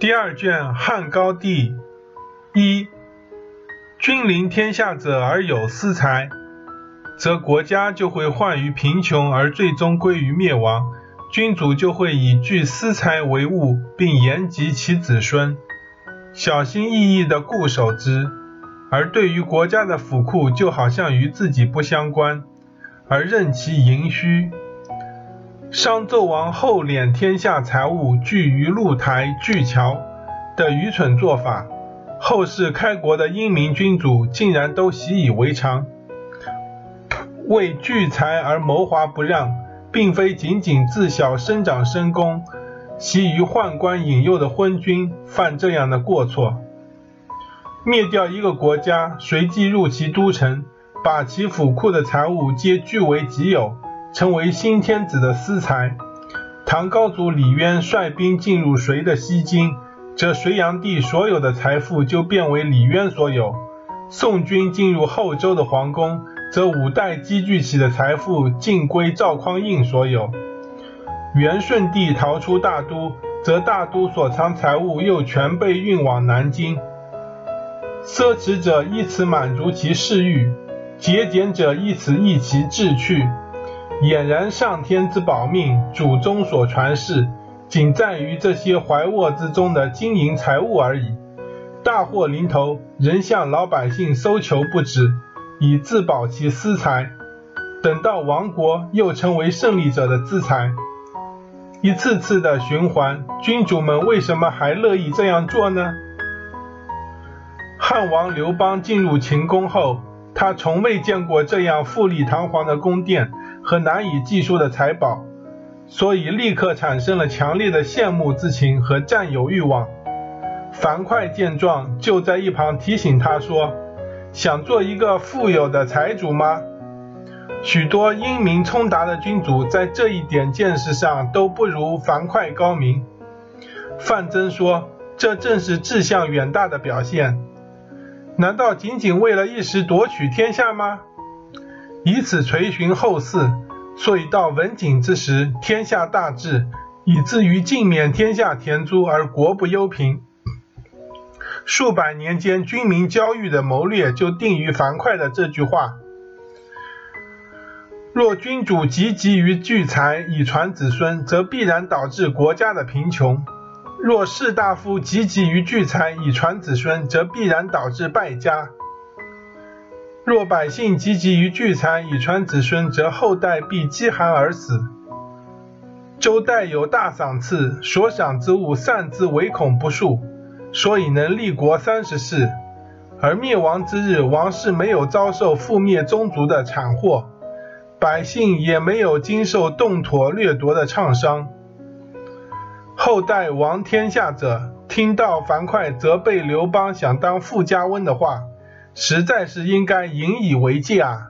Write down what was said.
第二卷汉高帝一，君临天下者而有私财，则国家就会患于贫穷而最终归于灭亡。君主就会以聚私财为务，并延及其子孙，小心翼翼地固守之。而对于国家的府库，就好像与自己不相关，而任其盈虚。商纣王后敛天下财物聚于露台、巨桥的愚蠢做法，后世开国的英明君主竟然都习以为常。为聚财而谋划不让，并非仅仅自小生长深宫、习于宦官引诱的昏君犯这样的过错。灭掉一个国家，随即入其都城，把其府库的财物皆据为己有。成为新天子的私财。唐高祖李渊率兵进入隋的西京，则隋炀帝所有的财富就变为李渊所有；宋军进入后周的皇宫，则五代积聚起的财富尽归赵匡胤所有；元顺帝逃出大都，则大都所藏财物又全被运往南京。奢侈者依此满足其嗜欲，节俭者依此抑其志趣。俨然上天之保命，祖宗所传世，仅在于这些怀握之中的金银财物而已。大祸临头，仍向老百姓搜求不止，以自保其私财。等到亡国，又成为胜利者的资财。一次次的循环，君主们为什么还乐意这样做呢？汉王刘邦进入秦宫后，他从未见过这样富丽堂皇的宫殿。和难以计数的财宝，所以立刻产生了强烈的羡慕之情和占有欲望。樊哙见状，就在一旁提醒他说：“想做一个富有的财主吗？”许多英明聪达的君主在这一点见识上都不如樊哙高明。范增说：“这正是志向远大的表现。难道仅仅为了一时夺取天下吗？”以此垂询后世，所以到文景之时，天下大治，以至于尽免天下田租而国不忧贫。数百年间，军民交育的谋略就定于樊哙的这句话：若君主汲汲于聚财以传子孙，则必然导致国家的贫穷；若士大夫汲汲于聚财以传子孙，则必然导致败家。若百姓积极于聚财以传子孙，则后代必饥寒而死。周代有大赏赐，所赏之物散之，唯恐不数，所以能立国三十世。而灭亡之日，王室没有遭受覆灭宗族的惨祸，百姓也没有经受动妥掠夺的创伤。后代亡天下者，听到樊哙责备刘邦想当富家翁的话。实在是应该引以为戒啊！